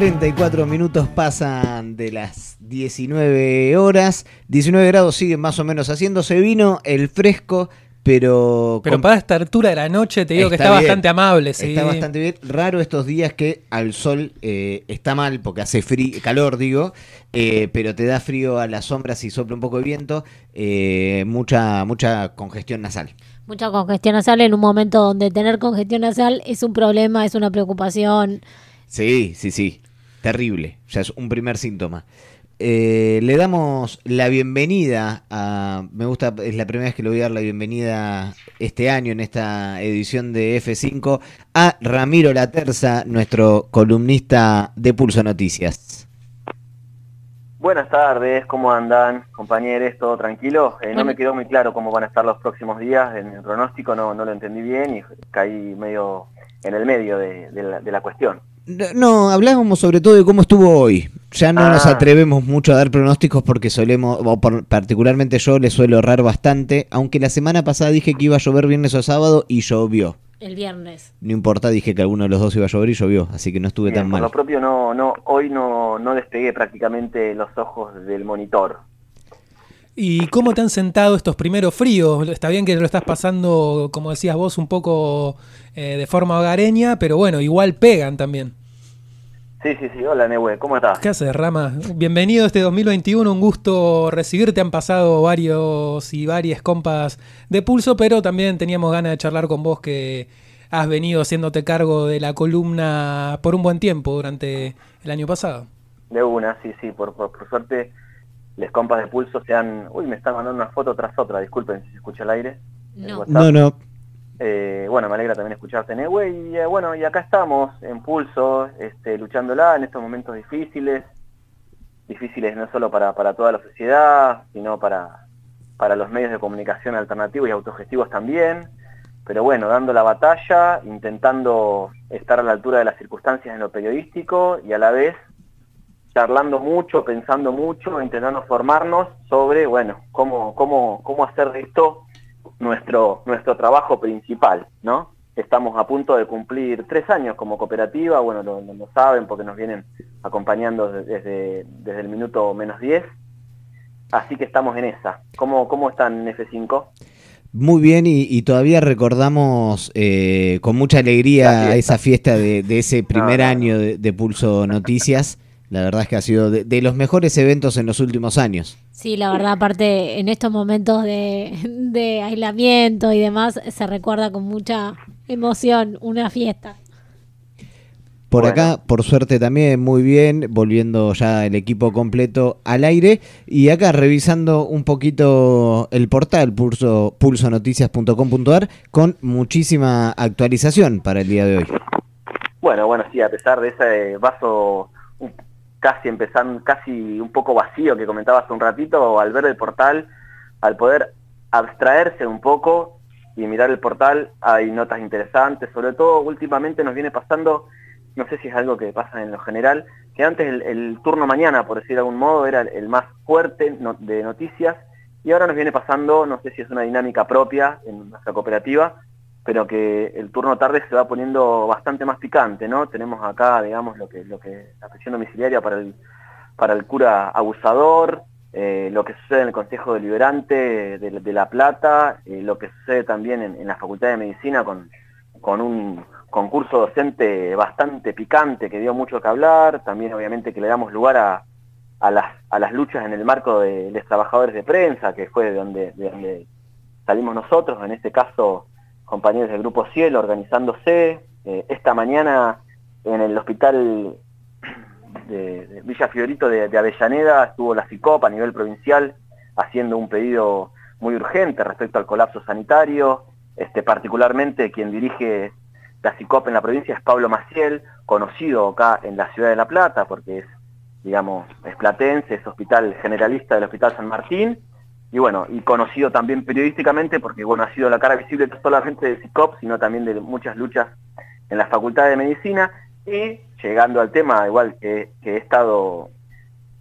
34 minutos pasan de las 19 horas. 19 grados siguen más o menos haciéndose vino, el fresco, pero... Pero con- para esta altura de la noche te digo que Está está bien. bastante amable. Sí. Está bastante bien. Raro estos días que al sol eh, está mal porque hace frío, calor, digo, eh, pero te da frío a las sombras y sopla un poco de viento. eh, mucha, mucha congestión nasal. Mucha congestión nasal en un momento donde tener congestión nasal es un problema, es una preocupación. Sí, sí, sí. Terrible. Ya es un primer síntoma. Eh, le damos la bienvenida a. Me gusta, es la primera vez que le voy a dar la bienvenida este año en esta edición de F5 a Ramiro Laterza, nuestro columnista de Pulso Noticias. Buenas tardes, ¿cómo andan, compañeros? ¿Todo tranquilo? Eh, no me quedó muy claro cómo van a estar los próximos días en el pronóstico, no, no lo entendí bien y caí medio en el medio de, de la, de la cuestión. No, no, hablábamos sobre todo de cómo estuvo hoy. Ya no nos Ah. atrevemos mucho a dar pronósticos porque solemos, o por- particularmente yo le suelo errar bastante, aunque la semana pasada dije que iba a llover viernes o sábado y llovió. El viernes. No importa, dije que alguno de los dos iba a llover y llovió, así que no estuve Bien, tan por mal. lo propio, no, no, hoy no, no despegué prácticamente los ojos del monitor. ¿Y cómo te han sentado estos primeros fríos? Está bien que lo estás pasando, como decías vos, un poco eh, de forma hogareña, pero bueno, igual pegan también. Sí, sí, sí, hola Nehue, ¿cómo estás? ¿Qué haces, Rama? Bienvenido a este 2021, un gusto recibirte. Han pasado varios y varias compas de pulso, pero también teníamos ganas de charlar con vos que has venido haciéndote cargo de la columna por un buen tiempo durante el año pasado. De una, sí, sí, por, por, por suerte, les compas de pulso se han... Uy, me están mandando una foto tras otra, disculpen si se escucha el aire. el No. WhatsApp. No, no, Eh, bueno, me alegra también escucharte, Nehue, y eh, bueno, y acá estamos, en pulso, este, luchándola en estos momentos difíciles, difíciles no solo para, para toda la sociedad, sino para, para los medios de comunicación alternativos y autogestivos también, pero bueno, dando la batalla, intentando estar a la altura de las circunstancias en lo periodístico y a la vez charlando mucho, pensando mucho, intentando formarnos sobre, bueno, cómo, cómo, cómo hacer de esto nuestro, nuestro trabajo principal, ¿no? Estamos a punto de cumplir tres años como cooperativa, bueno, lo, saben porque nos vienen acompañando de- desde, desde el minuto menos 10, así que estamos en esa. ¿Cómo, cómo están F5? muy bien y, y todavía recordamos eh, con mucha alegría fiesta. esa fiesta de, de ese primer No, no, no. año de, de Pulso Noticias. La verdad es que ha sido de, de los mejores eventos en los últimos años. Sí, la verdad, aparte, en estos momentos de, de aislamiento y demás, se recuerda con mucha emoción una fiesta. Por Bueno. acá, por suerte también, muy bien, volviendo ya el equipo completo al aire. Y acá revisando un poquito el portal pulso, pulsonoticias.com.ar con muchísima actualización para el día de hoy. Bueno, bueno, sí, a pesar de ese vaso un- casi empezando, casi un poco vacío que comentaba hace un ratito, al ver el portal, al poder abstraerse un poco y mirar el portal, hay notas interesantes, sobre todo últimamente nos viene pasando, no sé si es algo que pasa en lo general, que antes el, turno mañana, por decir de algún modo, era el, más fuerte de noticias, y ahora nos viene pasando, no sé si es una dinámica propia en nuestra cooperativa, pero que el turno tarde se va poniendo bastante más picante, ¿no? Tenemos acá, digamos, lo que, lo que la prisión domiciliaria para el, para el cura abusador, eh, lo que sucede en el Consejo Deliberante de, La Plata, eh, lo que sucede también en, en la Facultad de Medicina con, con un concurso docente bastante picante que dio mucho que hablar, también obviamente que le damos lugar a, a, las, a las luchas en el marco de los trabajadores de prensa, que fue de donde, de donde salimos nosotros, en este caso compañeros del Grupo Cielo organizándose. Eh, esta mañana en el hospital de, Villa Fiorito de, de Avellaneda estuvo la CICOP a nivel provincial haciendo un pedido muy urgente respecto al colapso sanitario. Este, particularmente quien dirige la CICOP en la provincia es Pablo Maciel, conocido acá en la ciudad de La Plata, porque es, digamos, es platense, es hospital generalista del Hospital San Martín, y bueno, y conocido también periodísticamente porque bueno, ha sido la cara visible no solamente de CICOP, sino también de muchas luchas en la Facultad de Medicina, y llegando al tema, igual que, he estado,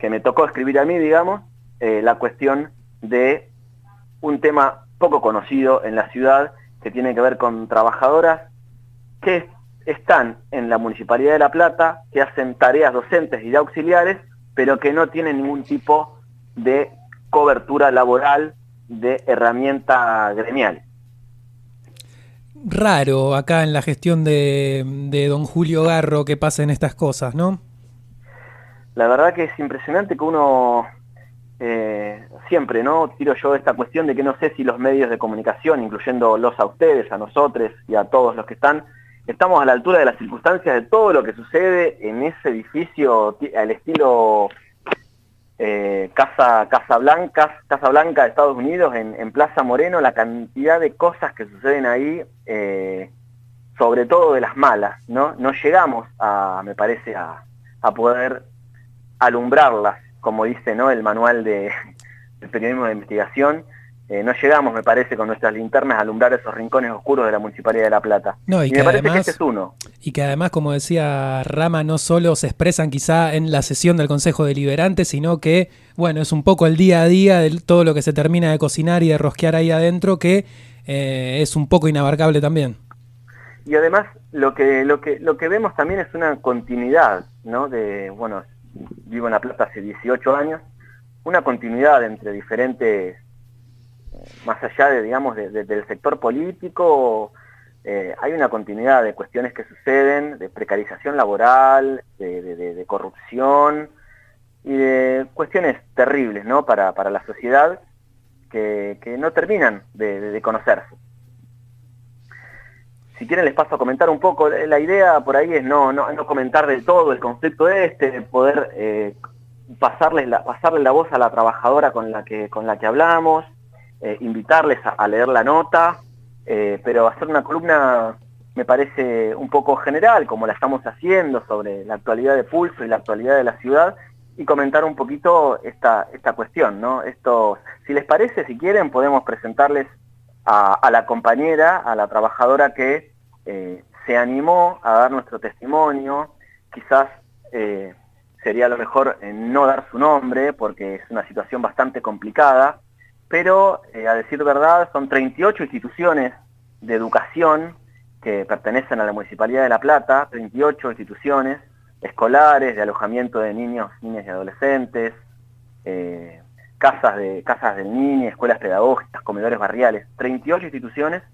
que me tocó escribir a mí, digamos, eh, la cuestión de un tema poco conocido en la ciudad que tiene que ver con trabajadoras que están en la Municipalidad de La Plata, que hacen tareas docentes y de auxiliares, pero que no tienen ningún tipo de cobertura laboral de herramienta gremial. Raro acá en la gestión de, de don Julio Garro que pasen estas cosas, ¿no? La verdad que es impresionante que uno eh, siempre, ¿no? Tiro yo esta cuestión de que no sé si los medios de comunicación, incluyéndolos a ustedes, a nosotros y a todos los que están, estamos a la altura de las circunstancias de todo lo que sucede en ese edificio al estilo eh, Casa, Casa, Blanca, Casa Blanca de Estados Unidos, en, Plaza Moreno, la cantidad de cosas que suceden ahí, eh, sobre todo de las malas, ¿no? No llegamos a, me parece, a, a poder alumbrarlas como dice ¿no? el manual de, del periodismo de investigación, eh, no llegamos, me parece, con nuestras linternas a alumbrar esos rincones oscuros de la Municipalidad de La Plata. y, me parece que este es uno. Y que además, como decía Rama, no solo se expresan quizá en la sesión del Consejo Deliberante, sino que, bueno, es un poco el día a día de todo lo que se termina de cocinar y de rosquear ahí adentro, que eh, es un poco inabarcable también. Y además, lo que, lo que, lo que vemos también es una continuidad, ¿no? De, bueno, vivo en La Plata hace 18 años, una continuidad entre diferentes, más allá de, digamos, del sector político, eh, hay una continuidad de cuestiones que suceden, de precarización laboral, de, corrupción y de cuestiones terribles ¿no? para, la sociedad que, que no terminan de conocerse si quieren les paso a comentar un poco. La idea por ahí es no, no, comentar del todo el conflicto este, poder eh, pasarle la voz a la trabajadora con la que, con la que hablamos, eh, invitarles a, leer la nota, eh, pero hacer una columna me parece un poco general, como la estamos haciendo, sobre la actualidad de Pulso y la actualidad de la ciudad, y comentar un poquito esta, esta cuestión, ¿no? Esto, si les parece, si quieren, podemos presentarles a, la compañera, a la trabajadora que eh, se animó a dar nuestro testimonio, quizás sería lo mejor no dar su nombre porque es una situación bastante complicada, pero eh, a decir verdad son 38 instituciones de educación que pertenecen a la Municipalidad de La Plata, 38 instituciones escolares de alojamiento de niños, niñas y adolescentes, casas, de, casas del niño, escuelas pedagógicas, comedores barriales, 38 instituciones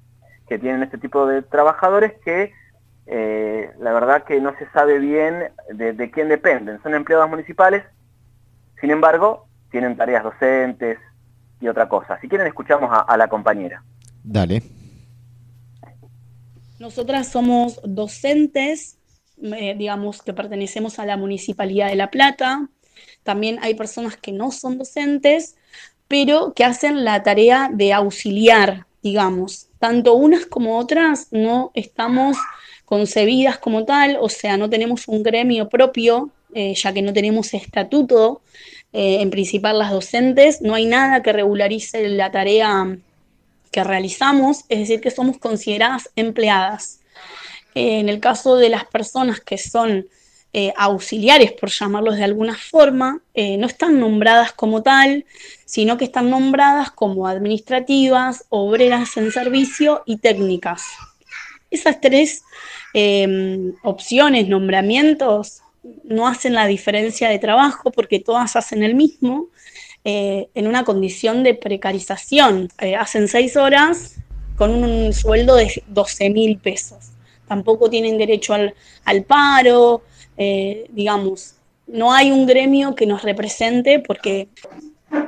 que tienen este tipo de trabajadores que eh, la verdad que no se sabe bien de, quién dependen. Son empleados municipales, sin embargo, tienen tareas docentes y otra cosa. Si quieren, escuchamos a, la compañera. Dale. Nosotras somos docentes, eh, digamos que pertenecemos a la Municipalidad de La Plata, también hay personas que no son docentes, pero que hacen la tarea de auxiliar, digamos. Tanto unas como otras no estamos concebidas como tal, o sea, no tenemos un gremio propio, eh, ya que no tenemos estatuto, eh, en principal las docentes, no hay nada que regularice la tarea que realizamos, es decir, que somos consideradas empleadas. en el caso de las personas que son eh, auxiliares, por llamarlos de alguna forma, eh, no están nombradas como tal, sino que están nombradas como administrativas, obreras en servicio y técnicas. Esas tres opciones, nombramientos, no hacen la diferencia de trabajo porque todas hacen el mismo eh, en una condición de precarización. hacen seis horas con un sueldo de 12 mil pesos. Tampoco tienen derecho al, al paro, eh, digamos, no hay un gremio que nos represente porque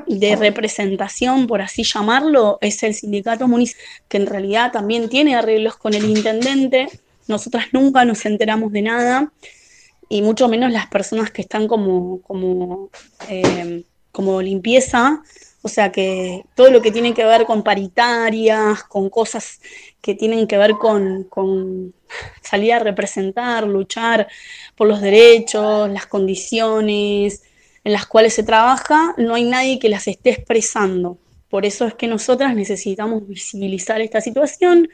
de representación, por así llamarlo, es el sindicato municipal, que en realidad también tiene arreglos con el intendente. Nosotras nunca nos enteramos de nada, y mucho menos las personas que están como, como, eh, como limpieza, o sea que todo lo que tiene que ver con paritarias, con cosas que tienen que ver con, con salir a representar, luchar por los derechos, las condiciones en las cuales se trabaja, no hay nadie que las esté expresando. Por eso es que nosotras necesitamos visibilizar esta situación,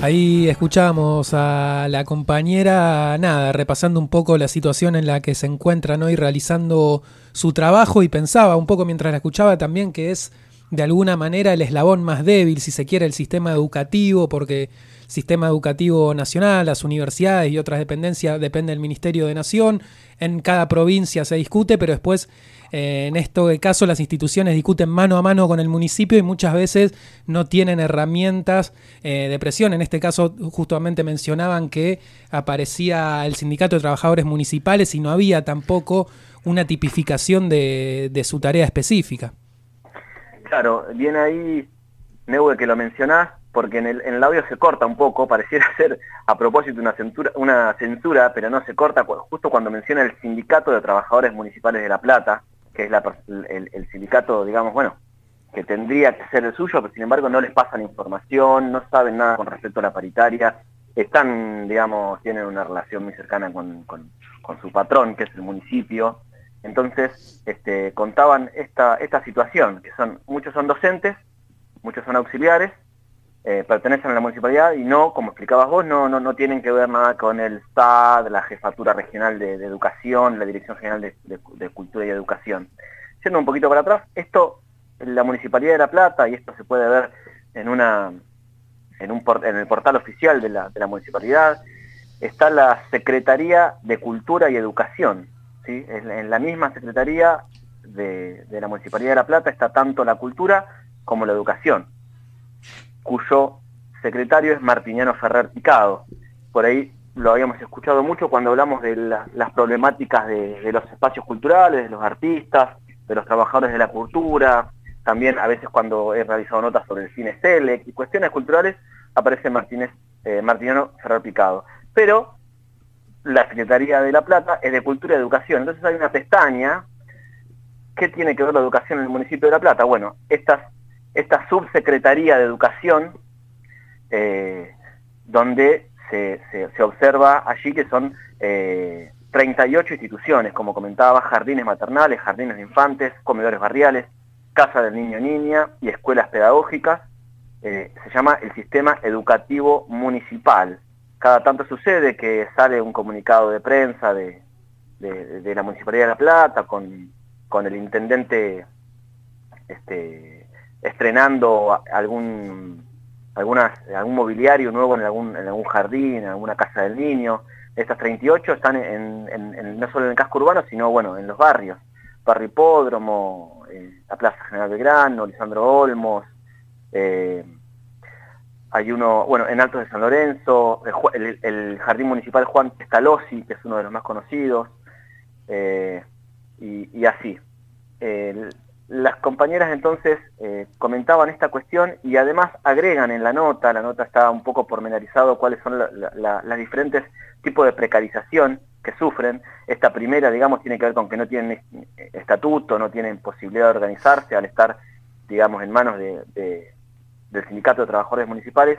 Ahí escuchamos a la compañera, nada, repasando un poco la situación en la que se encuentra ¿no? y realizando su trabajo y pensaba un poco mientras la escuchaba también que es de alguna manera el eslabón más débil, si se quiere, el sistema educativo, porque sistema educativo nacional, las universidades y otras dependencias depende del Ministerio de Nación, en cada provincia se discute, pero después eh, en este caso las instituciones discuten mano a mano con el municipio y muchas veces no tienen herramientas eh, de presión. En este caso justamente mencionaban que aparecía el sindicato de trabajadores municipales y no había tampoco una tipificación de, su tarea específica. Claro, viene ahí, Neue, que lo mencionás, porque en el, audio se corta un poco, pareciera ser a propósito una censura, una censura, pero no se corta justo cuando menciona el Sindicato de Trabajadores Municipales de La Plata, que es el, sindicato, digamos, bueno, que tendría que ser el suyo, pero sin embargo no les pasan información, no saben nada con respecto a la paritaria, están, digamos, tienen una relación muy cercana con, su patrón, que es el municipio. Entonces, este, contaban esta, esta situación, que son, muchos son docentes, muchos son auxiliares, eh, pertenecen a la municipalidad y no, como explicabas vos, no, no, no tienen que ver nada con el STAD, la Jefatura Regional de, Educación, la Dirección General de, Cultura y Educación. Siendo un poquito para atrás, esto, la Municipalidad de La Plata, y esto se puede ver en, una, en, un, en el portal oficial de la, Municipalidad, está la Secretaría de Cultura y Educación. ¿sí? En la misma Secretaría de, de la Municipalidad de La Plata está tanto la cultura como la educación cuyo secretario es Martiniano Ferrer Picado. Por ahí lo habíamos escuchado mucho cuando hablamos de las problemáticas de, los espacios culturales, de los artistas, de los trabajadores de la cultura, también a veces cuando he realizado notas sobre el cine Selec y cuestiones culturales, aparece Martínez, eh, Martiniano Ferrer Picado. Pero la Secretaría de La Plata es de Cultura y Educación, entonces hay una pestaña, ¿qué tiene que ver la educación en el municipio de La Plata? Bueno, estas esta subsecretaría de educación, eh, donde se, observa allí que son 38 eh, instituciones, como comentaba, jardines maternales, jardines de infantes, comedores barriales, casa del niño niña y escuelas pedagógicas. Eh, se llama el sistema educativo municipal. Cada tanto sucede que sale un comunicado de prensa de, la Municipalidad de La Plata con, con el intendente este, estrenando algún, algunas, algún mobiliario nuevo en algún, en algún jardín, en alguna casa del niño. Estas 38 están en, no solo en el casco urbano, sino bueno, en los barrios. Barrio Hipódromo, eh, la Plaza General Belgrano, Lisandro Olmos, eh, hay uno, bueno, en Altos de San Lorenzo, el, Jardín Municipal Juan Pestalozzi, que es uno de los más conocidos, eh, y, así las compañeras entonces eh, comentaban esta cuestión y además agregan en la nota, la nota está un poco pormenorizado cuáles son las diferentes tipos de precarización que sufren. Esta primera, digamos, tiene que ver con que no tienen estatuto, no tienen posibilidad de organizarse al estar, digamos, en manos de, del Sindicato de Trabajadores Municipales.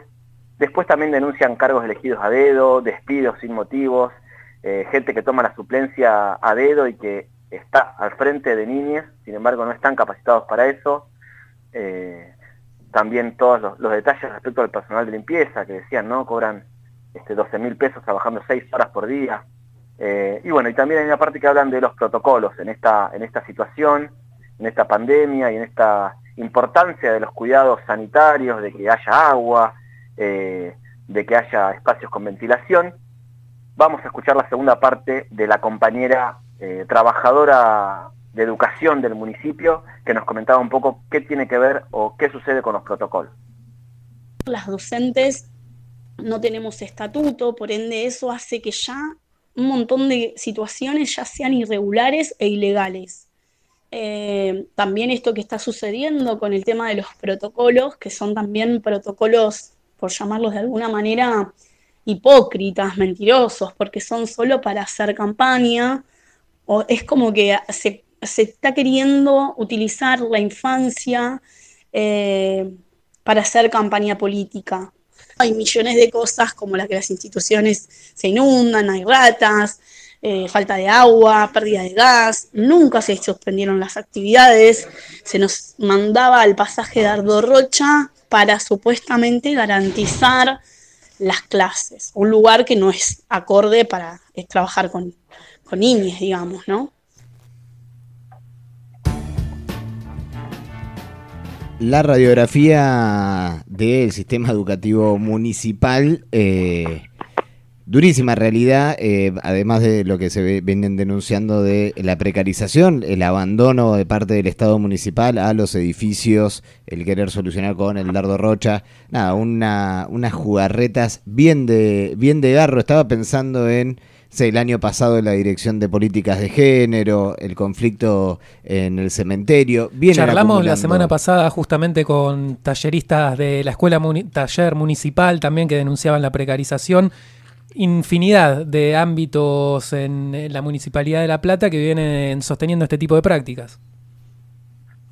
Después también denuncian cargos elegidos a dedo, despidos sin motivos, eh, gente que toma la suplencia a dedo y que está al frente de niñas, sin embargo no están capacitados para eso. Eh, también todos los, detalles respecto al personal de limpieza, que decían, ¿no? Cobran este, 12 mil pesos trabajando 6 horas por día. Eh, y bueno, y también hay una parte que hablan de los protocolos en esta, en esta situación, en esta pandemia y en esta importancia de los cuidados sanitarios, de que haya agua, eh, de que haya espacios con ventilación. Vamos a escuchar la segunda parte de la compañera eh, trabajadora de educación del municipio, que nos comentaba un poco qué tiene que ver o qué sucede con los protocolos. Las docentes no tenemos estatuto, por ende eso hace que ya un montón de situaciones ya sean irregulares e ilegales. Eh, también esto que está sucediendo con el tema de los protocolos, que son también protocolos, por llamarlos de alguna manera, hipócritas, mentirosos, porque son solo para hacer campaña, o es como que se, está queriendo utilizar la infancia eh, para hacer campaña política. Hay millones de cosas como las que las instituciones se inundan, hay ratas, eh, falta de agua, pérdida de gas, nunca se suspendieron las actividades, se nos mandaba al pasaje de Ardo Rocha para supuestamente garantizar las clases, un lugar que no es acorde para trabajar con, con niñas, digamos, ¿no? la radiografía del sistema educativo municipal, eh, durísima realidad, eh, además de lo que se vienen denunciando de la precarización, el abandono de parte del Estado municipal a los edificios, el querer solucionar con el dardo rocha, nada, una, unas jugarretas bien de, bien de garro. Estaba pensando en el año pasado la dirección de políticas de género, el conflicto en el cementerio. Charlamos la semana pasada justamente con talleristas de la escuela muni- taller municipal también que denunciaban la precarización. Infinidad de ámbitos en, en la Municipalidad de La Plata que vienen sosteniendo este tipo de prácticas.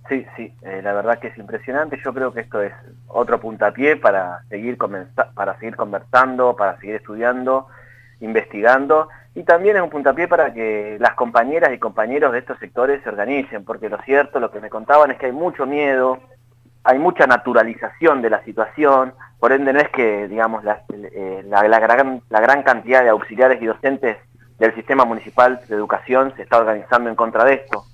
Sí, sí, eh, la verdad que es impresionante. Yo creo que esto es otro puntapié para seguir, para seguir conversando, para seguir estudiando, investigando y también es un puntapié para que las compañeras y compañeros de estos sectores se organicen, porque lo cierto, lo que me contaban es que hay mucho miedo, hay mucha naturalización de la situación, por ende no es que, digamos, la, eh, la gran, la gran cantidad de auxiliares y docentes del sistema municipal de educación se está organizando en contra de esto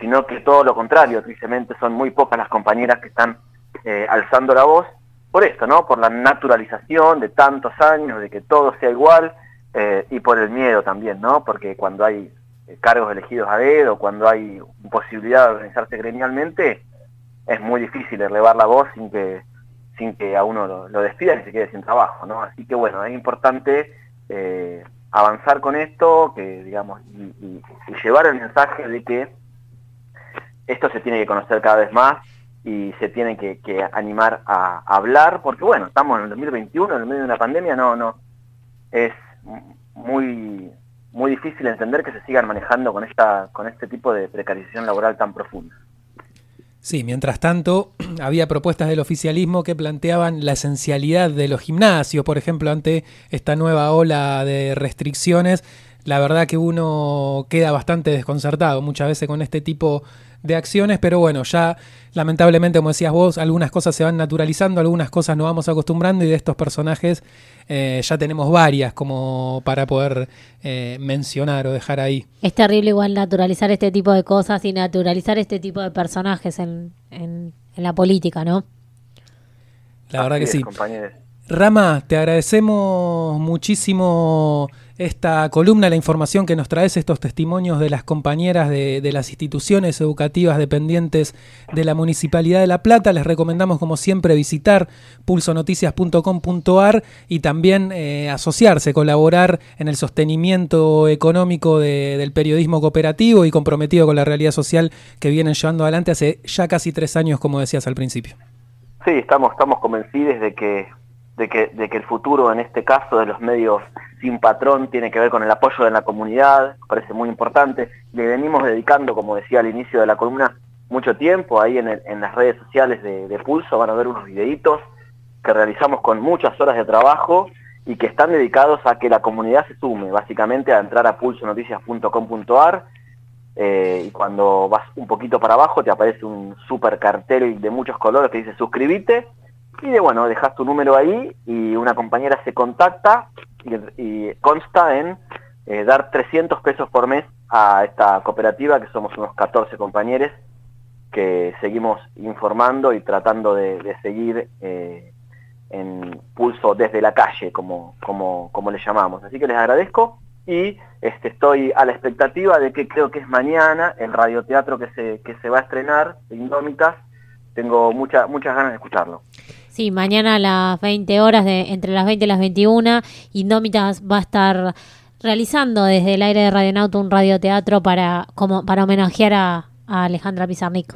sino que todo lo contrario, tristemente son muy pocas las compañeras que están eh, alzando la voz por esto, ¿no? Por la naturalización de tantos años, de que todo sea igual eh, y por el miedo también, ¿no? Porque cuando hay eh, cargos elegidos a dedo, cuando hay posibilidad de organizarse gremialmente, es muy difícil elevar la voz sin que sin que a uno lo, lo despidan y se quede sin trabajo, ¿no? Así que bueno, es importante eh, avanzar con esto, que digamos, y, llevar el mensaje de que esto se tiene que conocer cada vez más y se tiene que, animar a, a hablar, porque bueno, estamos en el 2021, en el medio de una pandemia, no, no, es muy, muy difícil entender que se sigan manejando con esta, con este tipo de precarización laboral tan profunda. Sí, mientras tanto, había propuestas del oficialismo que planteaban la esencialidad de los gimnasios, por ejemplo, ante esta nueva ola de restricciones. La verdad que uno queda bastante desconcertado muchas veces con este tipo de acciones, pero bueno, ya lamentablemente, como decías vos, algunas cosas se van naturalizando, algunas cosas nos vamos acostumbrando y de estos personajes eh, ya tenemos varias como para poder eh, mencionar o dejar ahí. Es terrible igual naturalizar este tipo de cosas y naturalizar este tipo de personajes en, en, en la política, ¿no? La verdad que es, sí. compañeros. Rama, te agradecemos muchísimo esta columna, la información que nos traes, estos testimonios de las compañeras de, las instituciones educativas dependientes de la Municipalidad de La Plata. Les recomendamos, como siempre, visitar pulsonoticias.com.ar y también eh, asociarse, colaborar en el sostenimiento económico de- del periodismo cooperativo y comprometido con la realidad social que vienen llevando adelante hace ya casi tres años, como decías al principio. Sí, estamos, estamos convencidos de que, de, que, de que el futuro, en este caso, de los medios sin patrón, tiene que ver con el apoyo de la comunidad, parece muy importante. Le venimos dedicando, como decía al inicio de la columna, mucho tiempo. Ahí en, en las redes sociales de, de Pulso van a ver unos videitos que realizamos con muchas horas de trabajo y que están dedicados a que la comunidad se sume, básicamente a entrar a pulsonoticias.com.ar eh, y cuando vas un poquito para abajo te aparece un super cartel de muchos colores que dice suscríbete y de bueno, dejas tu número ahí y una compañera se contacta y, consta en eh, dar 300 pesos por mes a esta cooperativa que somos unos 14 compañeros que seguimos informando y tratando de, seguir eh, en pulso desde la calle, como, como, como le llamamos. Así que les agradezco y este, estoy a la expectativa de que creo que es mañana el radioteatro que se, que se va a estrenar, Indómitas. Tengo mucha, muchas ganas de escucharlo. Sí, mañana a las 20 horas, de, entre las 20 y las 21, Indómitas va a estar realizando desde el aire de Radionauta un radioteatro para, como, para homenajear a, a Alejandra Pizarnik.